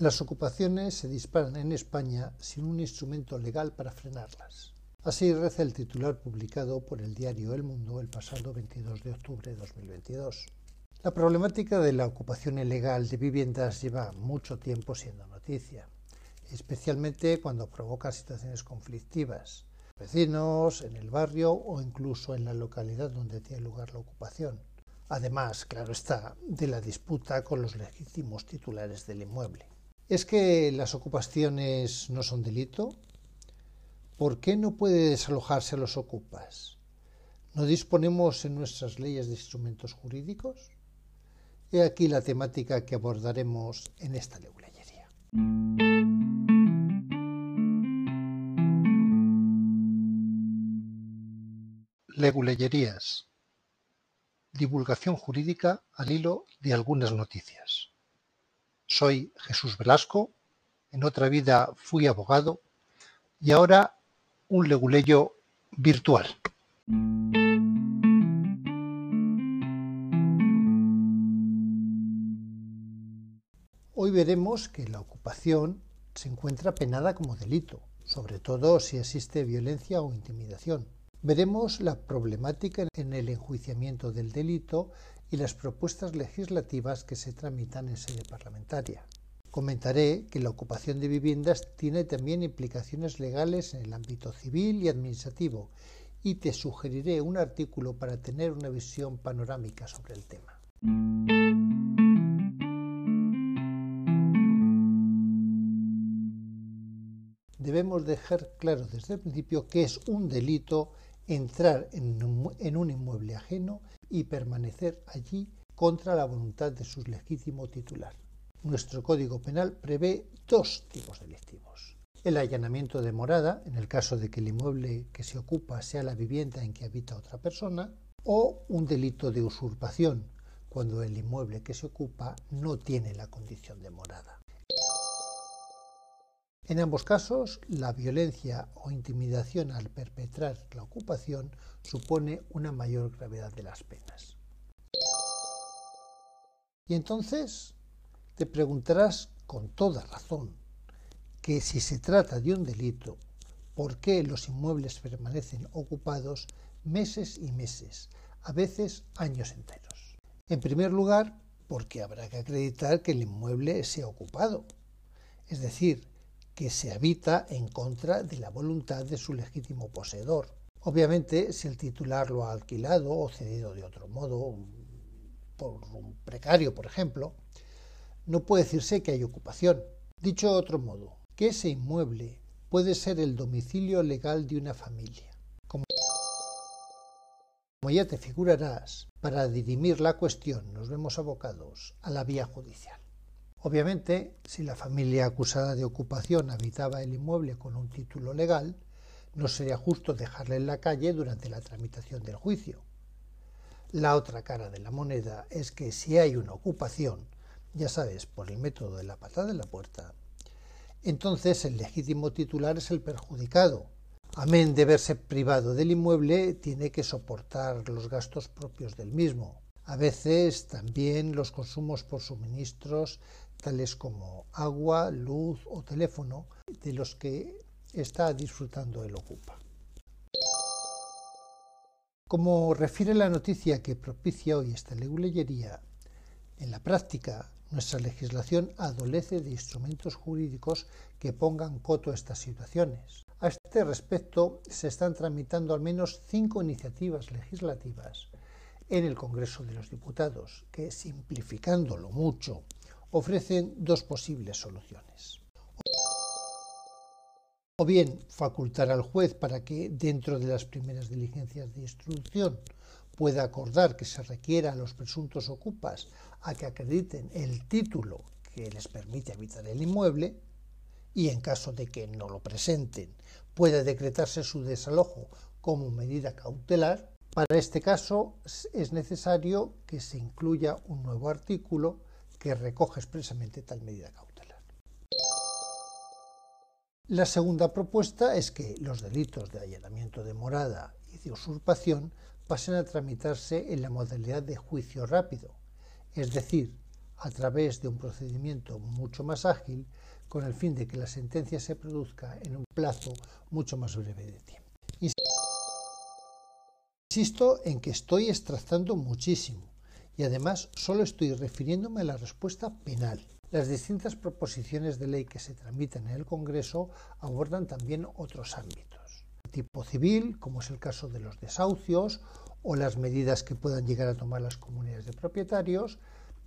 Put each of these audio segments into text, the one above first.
Las ocupaciones se disparan en España sin un instrumento legal para frenarlas. Así reza el titular publicado por el diario El Mundo el pasado 22 de octubre de 2022. La problemática de la ocupación ilegal de viviendas lleva mucho tiempo siendo noticia, especialmente cuando provoca situaciones conflictivas, vecinos, en el barrio o incluso en la localidad donde tiene lugar la ocupación. Además, claro está, de la disputa con los legítimos titulares del inmueble. ¿Es que las ocupaciones no son delito? ¿Por qué no puede desalojarse a los ocupas? ¿No disponemos en nuestras leyes de instrumentos jurídicos? He aquí la temática que abordaremos en esta leguleyería. Leguleyerías. Divulgación jurídica al hilo de algunas noticias. Soy Jesús Velasco, en otra vida fui abogado y ahora un leguleyo virtual. Hoy veremos que la ocupación se encuentra penada como delito, sobre todo si existe violencia o intimidación. Veremos la problemática en el enjuiciamiento del delito y las propuestas legislativas que se tramitan en sede parlamentaria. Comentaré que la ocupación de viviendas tiene también implicaciones legales en el ámbito civil y administrativo y te sugeriré un artículo para tener una visión panorámica sobre el tema. Debemos dejar claro desde el principio que es un delito entrar en un inmueble ajeno y permanecer allí contra la voluntad de su legítimo titular. Nuestro Código Penal prevé dos tipos delictivos. El allanamiento de morada, en el caso de que el inmueble que se ocupa sea la vivienda en que habita otra persona, o un delito de usurpación, cuando el inmueble que se ocupa no tiene la condición de morada. En ambos casos, la violencia o intimidación al perpetrar la ocupación supone una mayor gravedad de las penas. Y entonces te preguntarás con toda razón que si se trata de un delito, ¿por qué los inmuebles permanecen ocupados meses y meses, a veces años enteros? En primer lugar, porque habrá que acreditar que el inmueble sea ocupado, es decir, que se habita en contra de la voluntad de su legítimo poseedor. Obviamente, si el titular lo ha alquilado o cedido de otro modo, por un precario, por ejemplo, no puede decirse que hay ocupación. Dicho de otro modo, que ese inmueble puede ser el domicilio legal de una familia. Como ya te figurarás, para dirimir la cuestión nos vemos abocados a la vía judicial. Obviamente, si la familia acusada de ocupación habitaba el inmueble con un título legal, no sería justo dejarle en la calle durante la tramitación del juicio. La otra cara de la moneda es que si hay una ocupación, ya sabes, por el método de la patada en la puerta, entonces el legítimo titular es el perjudicado. Amén de verse privado del inmueble, tiene que soportar los gastos propios del mismo. A veces también los consumos por suministros tales como agua, luz o teléfono, de los que está disfrutando el ocupa. Como refiere la noticia que propicia hoy esta leguleyería, en la práctica nuestra legislación adolece de instrumentos jurídicos que pongan coto a estas situaciones. A este respecto se están tramitando al menos cinco iniciativas legislativas en el Congreso de los Diputados, que simplificándolo mucho ofrecen dos posibles soluciones. O bien facultar al juez para que dentro de las primeras diligencias de instrucción pueda acordar que se requiera a los presuntos ocupas a que acrediten el título que les permite habitar el inmueble y en caso de que no lo presenten pueda decretarse su desalojo como medida cautelar. Para este caso es necesario que se incluya un nuevo artículo que recoge expresamente tal medida cautelar. La segunda propuesta es que los delitos de allanamiento de morada y de usurpación pasen a tramitarse en la modalidad de juicio rápido, es decir, a través de un procedimiento mucho más ágil con el fin de que la sentencia se produzca en un plazo mucho más breve de tiempo. Insisto en que estoy extractando muchísimo y además solo estoy refiriéndome a la respuesta penal. Las distintas proposiciones de ley que se tramitan en el Congreso abordan también otros ámbitos. Tipo civil, como es el caso de los desahucios o las medidas que puedan llegar a tomar las comunidades de propietarios,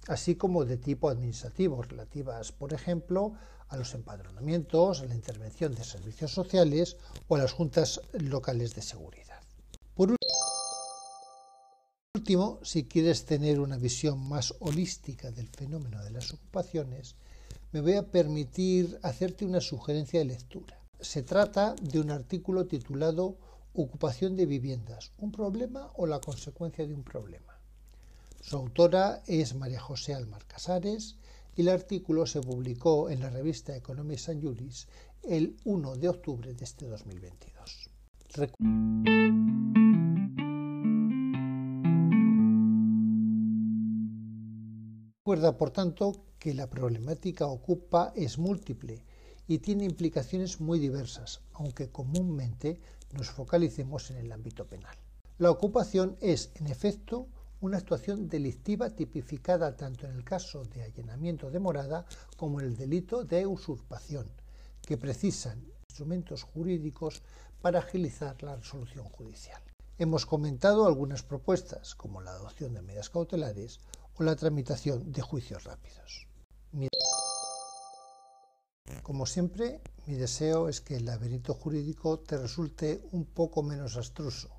así como de tipo administrativo, relativas, por ejemplo, a los empadronamientos, a la intervención de servicios sociales o a las juntas locales de seguridad. Último, si quieres tener una visión más holística del fenómeno de las ocupaciones, me voy a permitir hacerte una sugerencia de lectura. Se trata de un artículo titulado Ocupación de viviendas, un problema o la consecuencia de un problema. Su autora es María José Almar Casares y el artículo se publicó en la revista Economía San Juris el 1 de octubre de este 2022. Recuerda, por tanto, que la problemática ocupa es múltiple y tiene implicaciones muy diversas, aunque comúnmente nos focalicemos en el ámbito penal. La ocupación es, en efecto, una actuación delictiva tipificada tanto en el caso de allanamiento de morada como en el delito de usurpación, que precisan instrumentos jurídicos para agilizar la resolución judicial. Hemos comentado algunas propuestas, como la adopción de medidas cautelares o la tramitación de juicios rápidos. Como siempre, mi deseo es que el laberinto jurídico te resulte un poco menos astruso.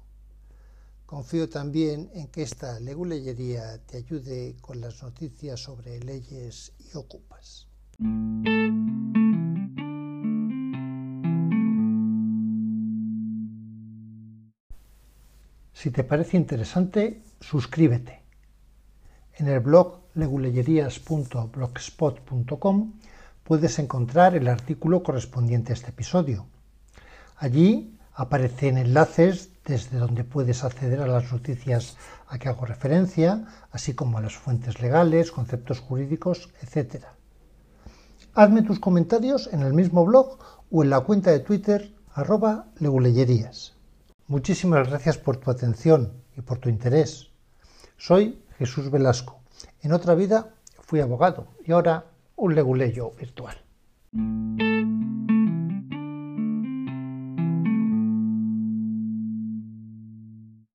Confío también en que esta leguleyería te ayude con las noticias sobre leyes y ocupas. Si te parece interesante, suscríbete. En el blog leguleyerías.blogspot.com puedes encontrar el artículo correspondiente a este episodio. Allí aparecen enlaces desde donde puedes acceder a las noticias a que hago referencia, así como a las fuentes legales, conceptos jurídicos, etc. Hazme tus comentarios en el mismo blog o en la cuenta de Twitter arroba leguleyerías. Muchísimas gracias por tu atención y por tu interés. Soy Jesús Velasco. En otra vida fui abogado y ahora un leguleyo virtual.